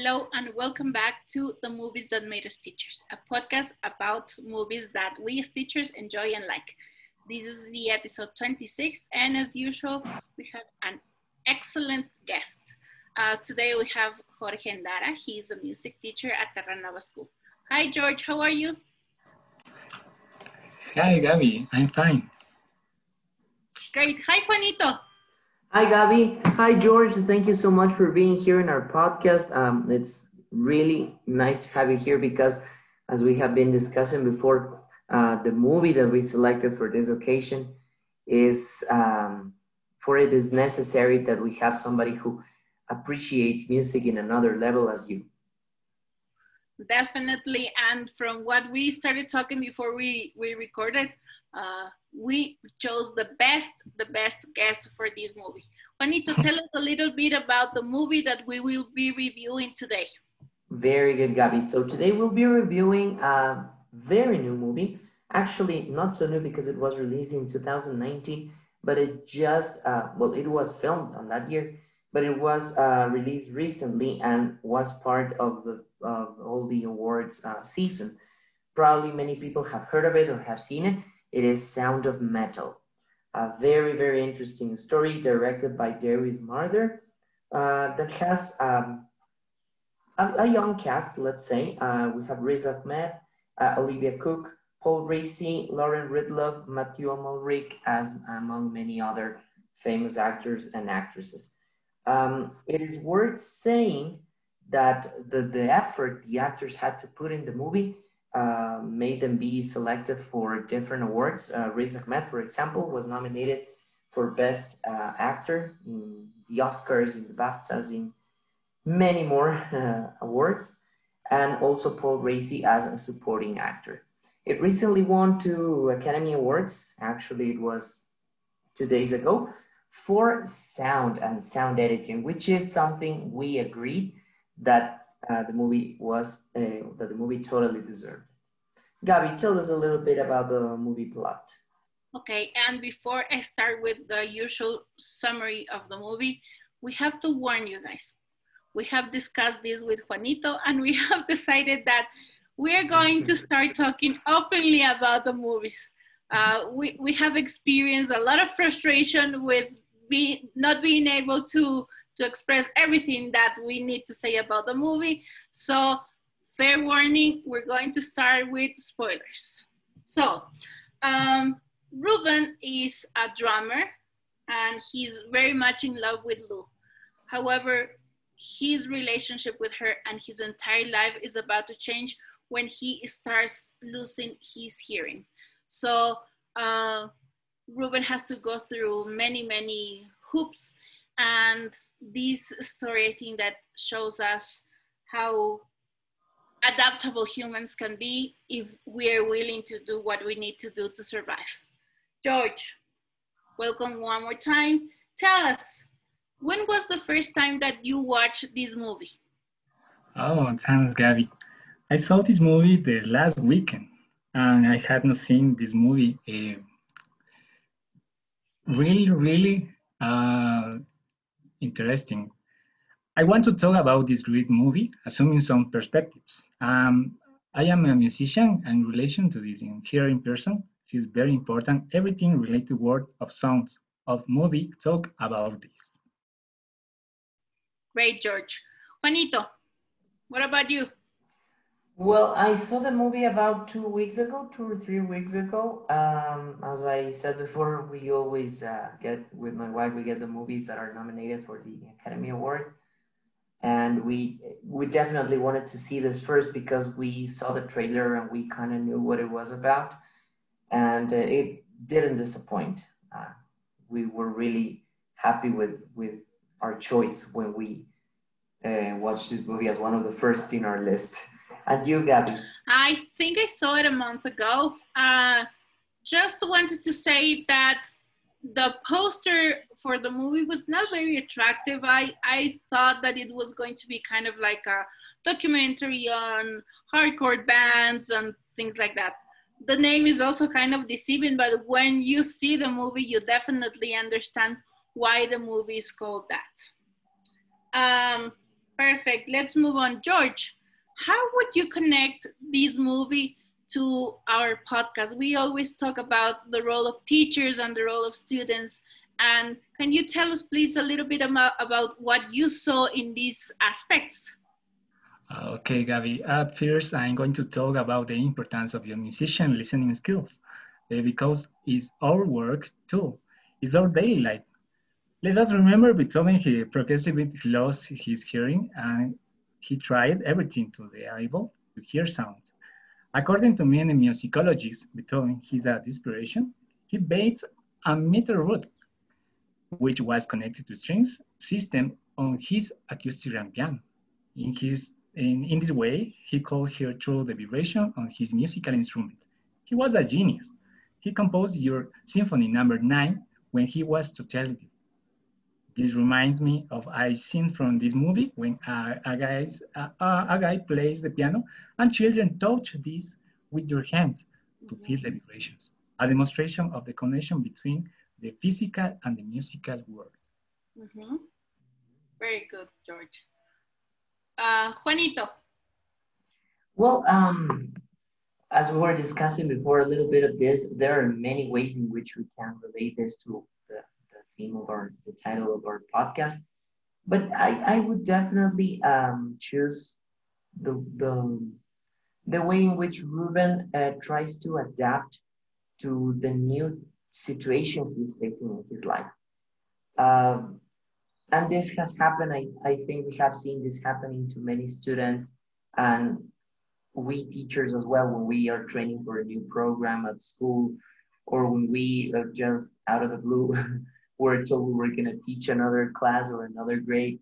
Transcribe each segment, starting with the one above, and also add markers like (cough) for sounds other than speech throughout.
Hello, and welcome back to The Movies That Made Us Teachers, a podcast about movies that we as teachers enjoy and like. This is the episode 26, and as usual, we have an excellent guest. Uh, today we have Jorge Endara. He's a music teacher at Terranova School. Hi, George, how are you? Hi, Gabby, I'm fine. Great. Hi, Juanito. Hi, Gabby. Hi, George. Thank you so much for being here in our podcast. Um, it's really nice to have you here because, as we have been discussing before, uh, the movie that we selected for this occasion is um, for it is necessary that we have somebody who appreciates music in another level as you. Definitely. And from what we started talking before we, we recorded, uh, we chose the best, the best guest for this movie. Juanito, tell us a little bit about the movie that we will be reviewing today. Very good, Gabby. So today we'll be reviewing a very new movie. Actually, not so new because it was released in 2019, but it just, uh, well, it was filmed on that year, but it was uh, released recently and was part of the of all the awards uh, season. Probably many people have heard of it or have seen it. It is Sound of Metal, a very, very interesting story directed by Darius Marder uh, that has um, a, a, young cast, let's say. Uh, we have Riz Ahmed, uh, Olivia Cooke, Paul Raci, Lauren Ridloff, Matthew Amalric, as among many other famous actors and actresses. Um, it is worth saying that the, the effort the actors had to put in the movie uh, made them be selected for different awards. Uh, Riz Ahmed, for example, was nominated for Best uh, Actor in the Oscars, in the BAFTAs, in many more (laughs) uh, awards, and also Paul Raci as a supporting actor. It recently won two Academy Awards. Actually, it was two days ago for sound and sound editing, which is something we agreed that uh, the movie was uh, that the movie totally deserved. Gabby, tell us a little bit about the movie plot. Okay, and before I start with the usual summary of the movie, we have to warn you guys. We have discussed this with Juanito, and we (laughs) have decided that we're going to start talking openly about the movies. Uh, we, we have experienced a lot of frustration with be, not being able to to express everything that we need to say about the movie. So fair warning, we're going to start with spoilers. So um, Ruben is a drummer and he's very much in love with Lou. However, his relationship with her and his entire life is about to change when he starts losing his hearing. So uh, Ruben has to go through many, many hoops and this story, I think that shows us how adaptable humans can be if we are willing to do what we need to do to survive. George, welcome one more time. Tell us, when was the first time that you watched this movie? Oh, thanks, Gabby. I saw this movie the last weekend, and I had not seen this movie. Uh, really, really uh, interesting. I want to talk about this great movie, assuming some perspectives. Um, I am a musician, and in relation to this in here in person, is very important. Everything related to word of sounds of movie talk about this. Great, George. Juanito, what about you? Well, I saw the movie about two weeks ago, two or three weeks ago. Um, as I said before, we always uh, get with my wife. We get the movies that are nominated for the Academy Award, and we we definitely wanted to see this first because we saw the trailer and we kind of knew what it was about, and uh, it didn't disappoint. Uh, we were really happy with with our choice when we uh, watched this movie as one of the first in our list. And you, Gabby? I think I saw it a month ago. Uh, just wanted to say that the poster for the movie was not very attractive. I, I thought that it was going to be kind of like a documentary on hardcore bands and things like that. The name is also kind of deceiving, but when you see the movie, you definitely understand why the movie is called that. Um, Perfect. Let's move on. George, how would you connect this movie to our podcast? We always talk about the role of teachers and the role of students. And can you tell us, please, a little bit about, about what you saw in these aspects? Okay, Gabby. At first, I'm going to talk about the importance of your musician listening skills uh, because it's our work too. It's our daily life. Let us remember Beethoven, he progressively lost his hearing and he tried everything to be able to hear sounds. According to many musicologists, Beethoven, his a desperation, he based a meter root, which was connected to strings system on his acoustic piano. In, his, in, in this way, he could hear through the vibration on his musical instrument. He was a genius. He composed your symphony number nine when he was totally this reminds me of a scene from this movie when a, a, guy's, a, a guy plays the piano and children touch this with their hands to feel the vibrations, a demonstration of the connection between the physical and the musical world. Mm -hmm. Very good, George. Uh, Juanito. Well, um, as we were discussing before a little bit of this, there are many ways in which we can relate this to our the title of our podcast. But I, I would definitely um, choose the, the the way in which Ruben uh, tries to adapt to the new situation he's facing in his life. Um, and this has happened, I, I think we have seen this happening to many students and we teachers as well when we are training for a new program at school or when we are just out of the blue (laughs) were told we were going to teach another class or another grade.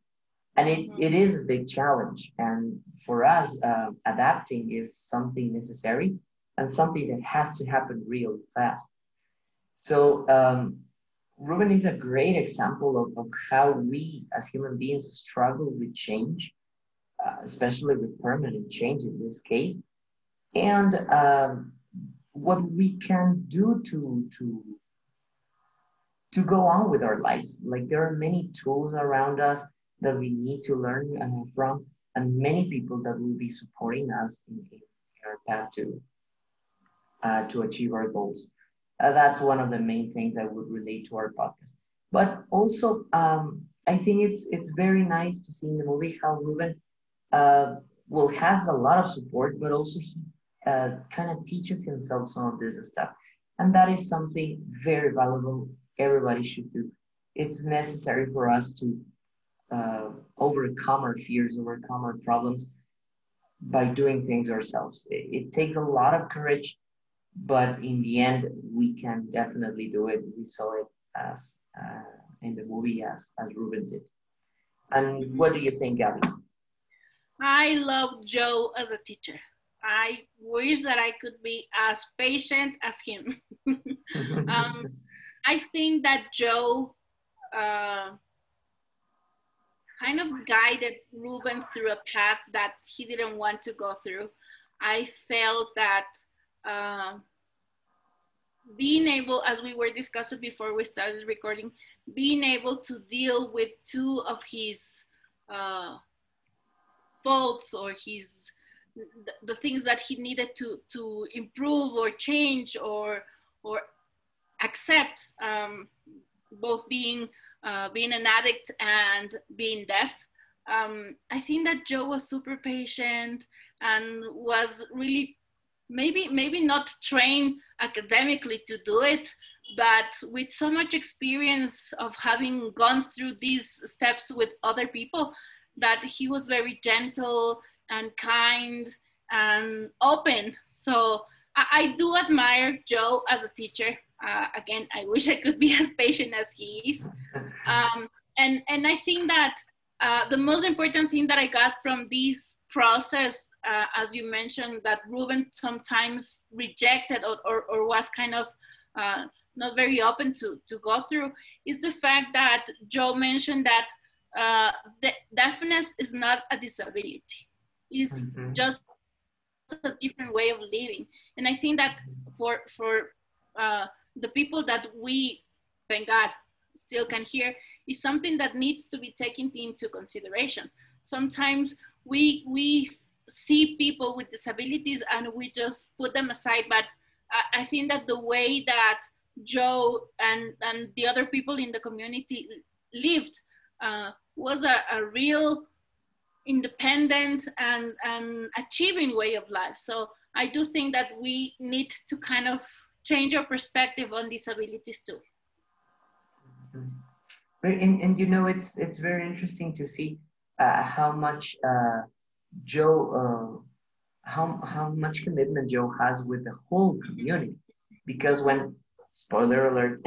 And it, it is a big challenge. And for us, uh, adapting is something necessary and something that has to happen real fast. So, um, Ruben is a great example of, of how we as human beings struggle with change, uh, especially with permanent change in this case. And um, what we can do to, to to go on with our lives. Like there are many tools around us that we need to learn uh, from, and many people that will be supporting us in, in our path to uh, to achieve our goals. Uh, that's one of the main things that would relate to our podcast. But also, um, I think it's it's very nice to see in the movie how Ruben uh, well has a lot of support, but also he uh, kind of teaches himself some of this stuff, and that is something very valuable everybody should do. It's necessary for us to uh, overcome our fears, overcome our problems by doing things ourselves. It, it, takes a lot of courage, but in the end, we can definitely do it. We saw it as uh, in the movie as as Ruben did. And what do you think, Gabby? I love Joe as a teacher. I wish that I could be as patient as him. (laughs) um, (laughs) I think that Joe uh, kind of guided Ruben through a path that he didn't want to go through. I felt that uh, being able, as we were discussing before we started recording, being able to deal with two of his uh, faults or his the, the things that he needed to to improve or change or or accept um, both being uh, being an addict and being deaf. Um, I think that Joe was super patient and was really maybe maybe not trained academically to do it, but with so much experience of having gone through these steps with other people, that he was very gentle and kind and open. So I, I do admire Joe as a teacher. Uh, again, I wish I could be (laughs) as patient as he is. Um, and, and I think that uh, the most important thing that I got from this process, uh, as you mentioned, that Ruben sometimes rejected or, or, or was kind of uh, not very open to, to go through, is the fact that Joe mentioned that uh, deafness is not a disability. It's mm-hmm. just a different way of living. And I think that for, for uh, the people that we, thank God, still can hear is something that needs to be taken into consideration. sometimes we we see people with disabilities and we just put them aside. But I, I think that the way that Joe and, and the other people in the community lived uh, was a, a real independent and, and achieving way of life. So I do think that we need to kind of change your perspective on disabilities too. And, and you know, it's it's very interesting to see uh, how much uh, Joe, uh, how how much commitment Joe has with the whole community, because when spoiler alert,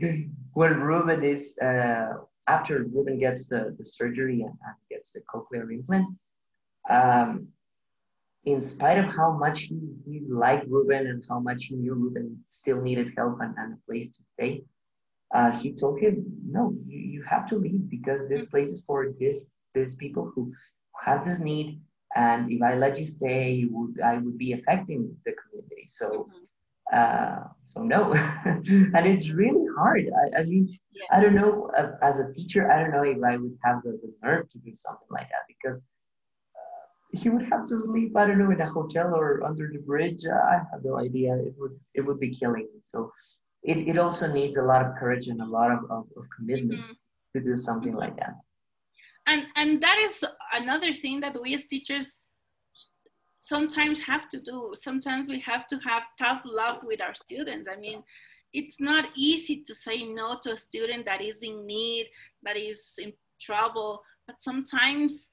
(laughs) when Ruben is uh, after Ruben gets the, the surgery and, and gets the cochlear implant, um, in spite of how much he, he liked Ruben and how much he knew Ruben still needed help and, and a place to stay, uh, he told him, no, you, you have to leave because this place is for this these people who have this need. And if I let you stay, you would I would be affecting the community. So mm-hmm. uh, so no. (laughs) and it's really hard. I, I mean, yeah. I don't know, uh, as a teacher, I don't know if I would have the, the nerve to do something like that because he would have to sleep, I don't know, in a hotel or under the bridge. I have no idea. It would, it would be killing me. So it, it also needs a lot of courage and a lot of, of, of commitment mm-hmm. to do something like that. And, and that is another thing that we as teachers sometimes have to do. Sometimes we have to have tough love with our students. I mean, it's not easy to say no to a student that is in need, that is in trouble, but sometimes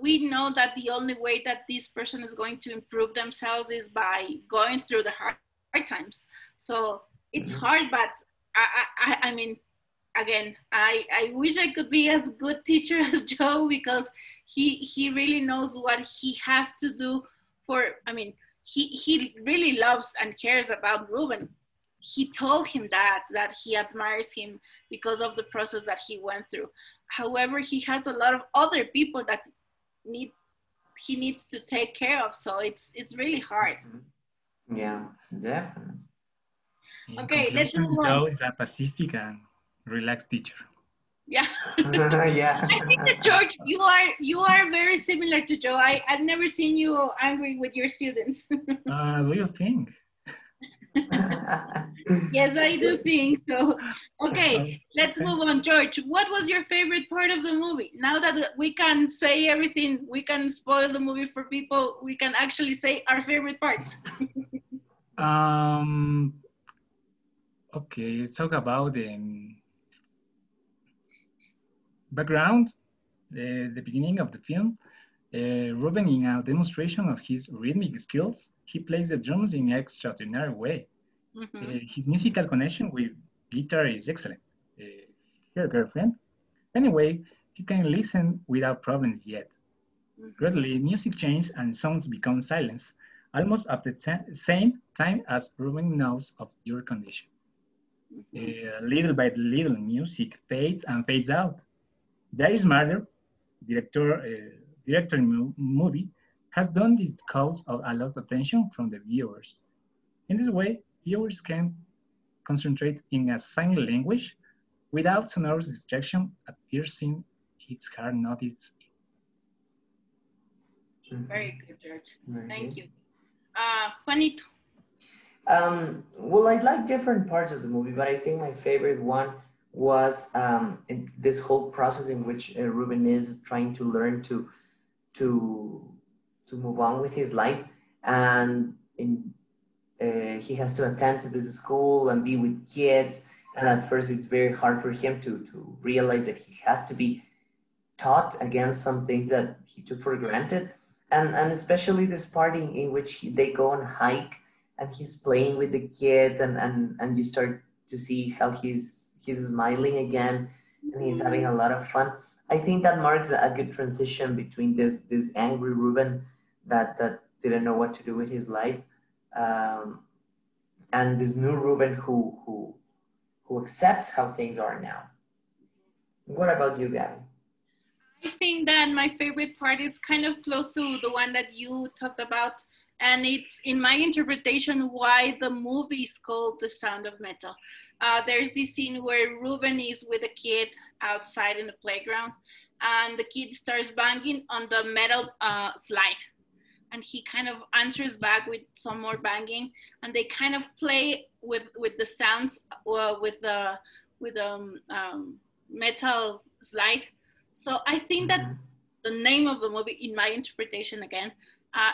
we know that the only way that this person is going to improve themselves is by going through the hard, hard times. So it's mm-hmm. hard, but I, I, I mean, again, I, I wish I could be as good teacher (laughs) as Joe because he he really knows what he has to do for. I mean, he he really loves and cares about Ruben. He told him that that he admires him because of the process that he went through. However, he has a lot of other people that need he needs to take care of. So it's it's really hard. Yeah, definitely. In okay, let's move on. Is a Pacific and relaxed teacher. Yeah. (laughs) (laughs) yeah. I think that George, you are you are very similar to Joe. I, I've never seen you angry with your students. (laughs) uh, do you think? Yes, I do (laughs) think so. Okay, let's move on. George, what was your favorite part of the movie? Now that we can say everything, we can spoil the movie for people, we can actually say our favorite parts. (laughs) um, okay, let's talk about the um, background, the, the beginning of the film, uh, Ruben, in a demonstration of his rhythmic skills, he plays the drums in an extraordinary way. Mm-hmm. His musical connection with guitar is excellent. Uh, her girlfriend. Anyway, he can listen without problems yet. Mm-hmm. Gradually, music changes and sounds become silence, almost at the t- same time as Ruben knows of your condition. Mm-hmm. Uh, little by little, music fades and fades out. Darius Marder, director, uh, director movie, has done this cause of a lot of attention from the viewers. In this way, viewers can concentrate in a sign language without sonorous distraction at piercing its hard notice. Very good, George. Very Thank good. you. Uh, Juanito. Um, well, I like different parts of the movie, but I think my favorite one was um, this whole process in which uh, Ruben is trying to learn to to to move on with his life, and in, uh, he has to attend to this school and be with kids. And at first, it's very hard for him to to realize that he has to be taught against some things that he took for granted, and and especially this part in, in which he, they go on hike and he's playing with the kids, and and and you start to see how he's he's smiling again and he's having a lot of fun. I think that marks a good transition between this this angry Ruben that that didn't know what to do with his life, um, and this new Ruben who who who accepts how things are now. What about you, Gabby? I think that my favorite part is kind of close to the one that you talked about, and it's in my interpretation why the movie is called The Sound of Metal uh, there's this scene where Ruben is with a kid outside in the playground, and the kid starts banging on the metal uh, slide and he kind of answers back with some more banging and they kind of play with with the sounds uh, with the with um, um, metal slide so i think that mm-hmm. the name of the movie in my interpretation again uh,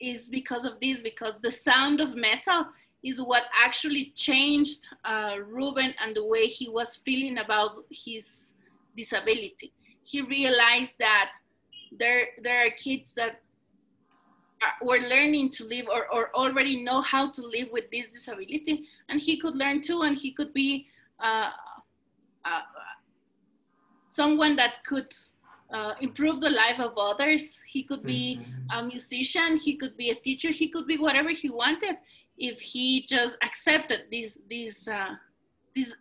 is because of this because the sound of metal is what actually changed uh, Ruben and the way he was feeling about his disability. He realized that there, there are kids that were learning to live or, or already know how to live with this disability, and he could learn too, and he could be uh, uh, someone that could uh, improve the life of others. He could be mm-hmm. a musician, he could be a teacher, he could be whatever he wanted if he just accepted this this uh, this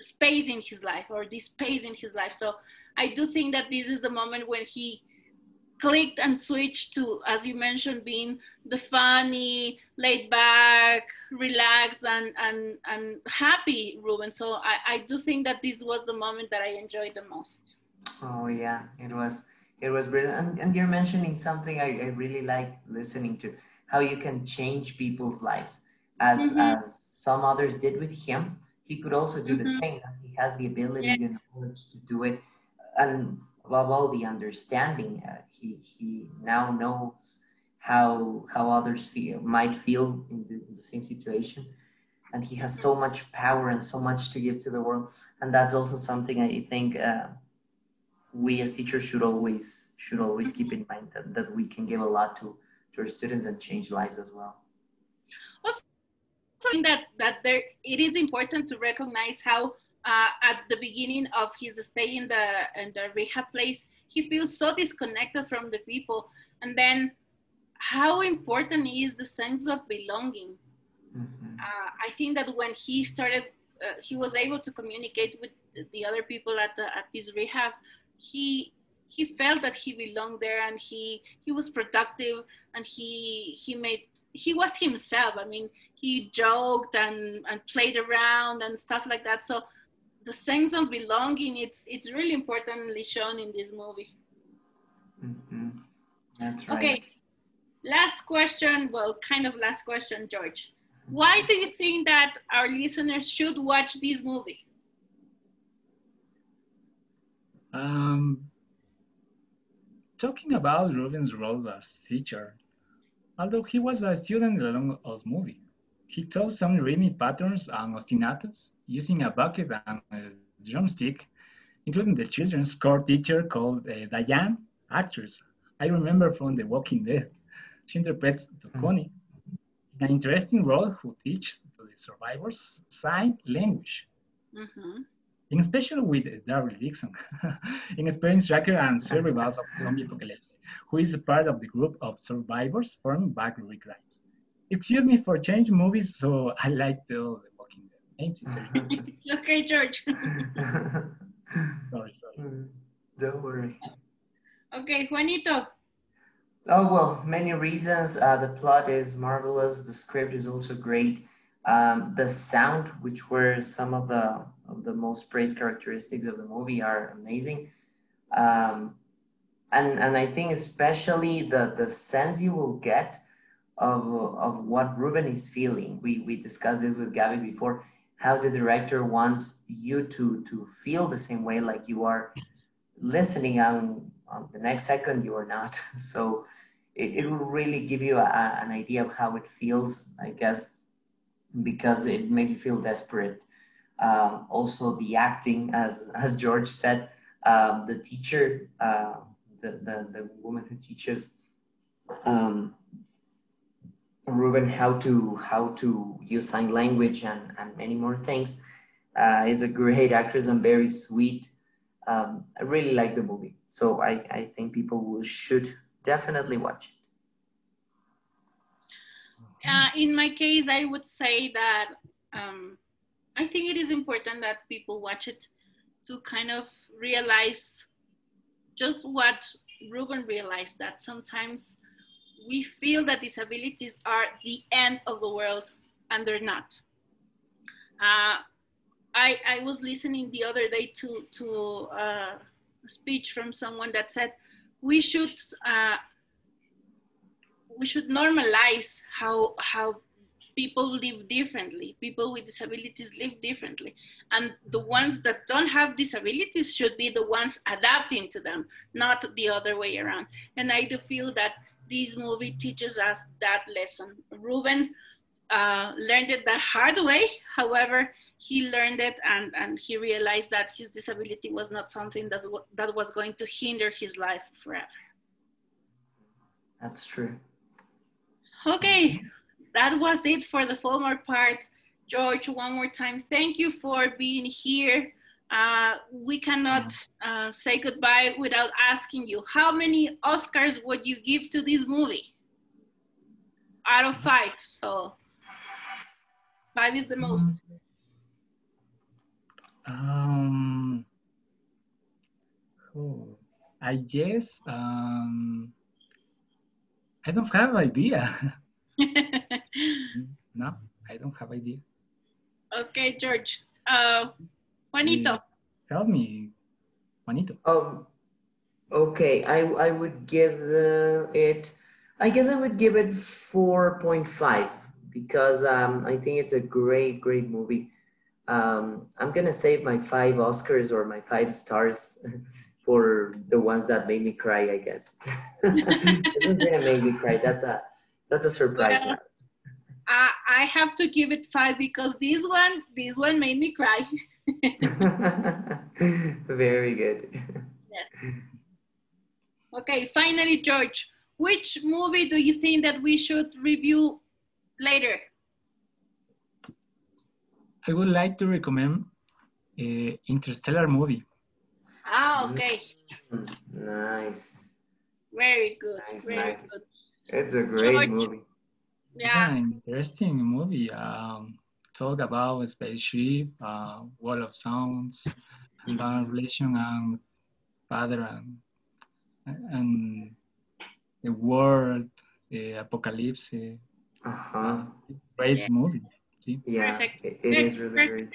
space in his life or this space in his life. So I do think that this is the moment when he clicked and switched to, as you mentioned, being the funny, laid back, relaxed, and and and happy Ruben. So I, I do think that this was the moment that I enjoyed the most. Oh yeah, it was it was brilliant. And, and you're mentioning something I, I really like listening to how you can change people's lives as mm-hmm. as some others did with him he could also do mm-hmm. the same he has the ability yes. and knowledge to do it and above all the understanding uh, he he now knows how how others feel might feel in the, in the, same situation and he has so much power and so much to give to the world and that's also something i think uh, we as teachers should always should always keep in mind that, that we can give a lot to to our students and change lives as well. Also, that that there it is important to recognize how uh, at the beginning of his stay in the in the rehab place, he feels so disconnected from the people, and then how important is the sense of belonging. Mm-hmm. Uh, I think that when he started, uh, he was able to communicate with the other people at the at this rehab. He he felt that he belonged there and he he was productive and he he made he was himself i mean he joked and and played around and stuff like that so the sense of belonging it's it's really importantly shown in this movie. Mm-hmm. that's right. Okay. Last question well kind of last question george. Why do you think that our listeners should watch this movie? Um talking about Ruben's role as teacher, although he was a student along the movie, he taught some rhythmic patterns and ostinatos using a bucket and a drumstick, including the children's core teacher called uh, Diane, actress. I remember from The Walking Dead. She interprets Toconi in an interesting role who teaches to the survivors sign language. Mm-hmm in special with Daryl Dixon, an experienced tracker and survivors of zombie apocalypse, who is a part of the group of survivors from Backroom Crimes. Excuse me for changing movies, so I like the, the Walking Dead. (laughs) okay, George. (laughs) sorry, sorry. Mm, don't worry. Okay, Juanito. Oh, well, many reasons. Uh, the plot is marvelous. The script is also great. Um, the sound, which were some of the of the most praised characteristics of the movie, are amazing. Um, and and I think especially the the sense you will get of of what Ruben is feeling. We we discussed this with Gabby before. How the director wants you to to feel the same way, like you are listening, and on the next second you are not. (laughs) So it, it will really give you a, an idea of how it feels, I guess because it makes you feel desperate. Um, also, the acting, as as George said, um, the teacher, uh, the, the the woman who teaches um, Ruben how to how to use sign language and and many more things, uh, is a great actress and very sweet. Um, I really like the movie, so I I think people will should definitely watch it. Uh, in my case, I would say that um, I think it is important that people watch it to kind of realize just what Ruben realized that sometimes we feel that disabilities are the end of the world and they're not. Uh, I, I was listening the other day to, to uh, speech from someone that said we should uh, we should normalize how how people live differently. People with disabilities live differently. And the ones that don't have disabilities should be the ones adapting to them, not the other way around. And I do feel that this movie teaches us that lesson. Ruben uh, learned it the hard way. However, he learned it and, and he realized that his disability was not something that, that was going to hinder his life forever. That's true. Okay, that was it for the Fulmar part. George, one more time, thank you for being here. Uh, we cannot uh, say goodbye without asking you, how many Oscars would you give to this movie? Out of five, so five is the most. Um, oh, I guess um, I don't have an idea. (laughs) no, I don't have idea. Okay, George. Uh, Juanito. Tell me, Juanito. Um, okay, I, I would give uh, it, I guess I would give it 4.5 because um, I think it's a great, great movie. Um, I'm gonna save my five Oscars or my five stars (laughs) for the ones that made me cry, I guess. it didn't make me cry. That's a that's a surprise. Well, I, I have to give it five because this one this one made me cry. (laughs) (laughs) Very good. Yes. Okay, finally, George, which movie do you think that we should review later? I would like to recommend uh, Interstellar movie. Ah, okay. Nice. Very good. Nice, very nice. good. It's a great George. movie. Yeah. It's an interesting movie. Um, talk about spaceship, uh, wall of sounds, uh, relation and father and and the world, the apocalypse. Uh-huh. It's a great Yeah. movie. See? Yeah, Perfect. it, it Perfect, is really perfect, great.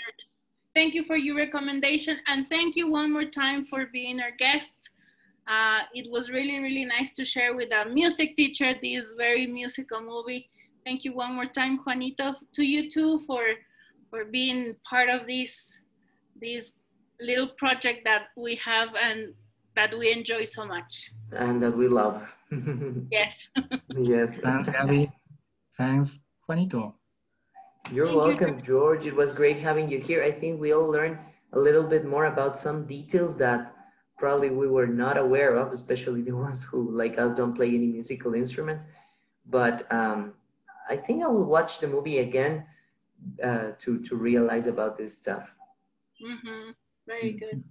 Thank you for your recommendation and thank you one more time for being our guest. Uh, it was really, really nice to share with a music teacher this very musical movie. Thank you one more time, Juanito, to you too for for being part of this this little project that we have and that we enjoy so much. And that we love. (laughs) Yes. yes. Thanks, Gabby. Thanks, Juanito. You're Thank you, welcome, George. It was great having you here. I think we all learned a little bit more about some details that probably we were not aware of, especially the (laughs) ones who, like us, don't play any musical instruments. But um, I think I will watch the movie again uh, to, to realize about this stuff. Mhm. Very good.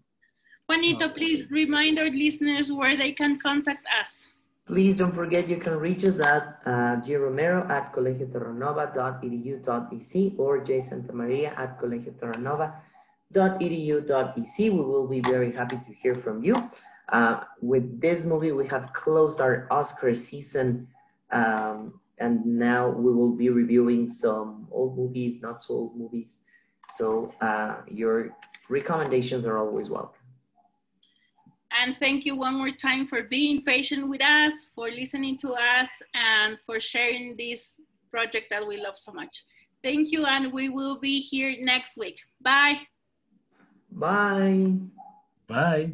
Juanito, please remind our listeners where they can contact us. Please don't forget you can reach us at uh, gromero at colegioterranova.edu.ec or jsantamaria at colegioterranova.edu.ec. We will be very happy to hear from you. Uh, with this movie, we have closed our Oscar season um, and now we will be reviewing some old movies, not so old movies. So uh, your recommendations are always welcome. And thank you one more time for being patient with us, for listening to us, and for sharing this project that we love so much. Thank you, and we will be here next week. Bye. Bye. Bye.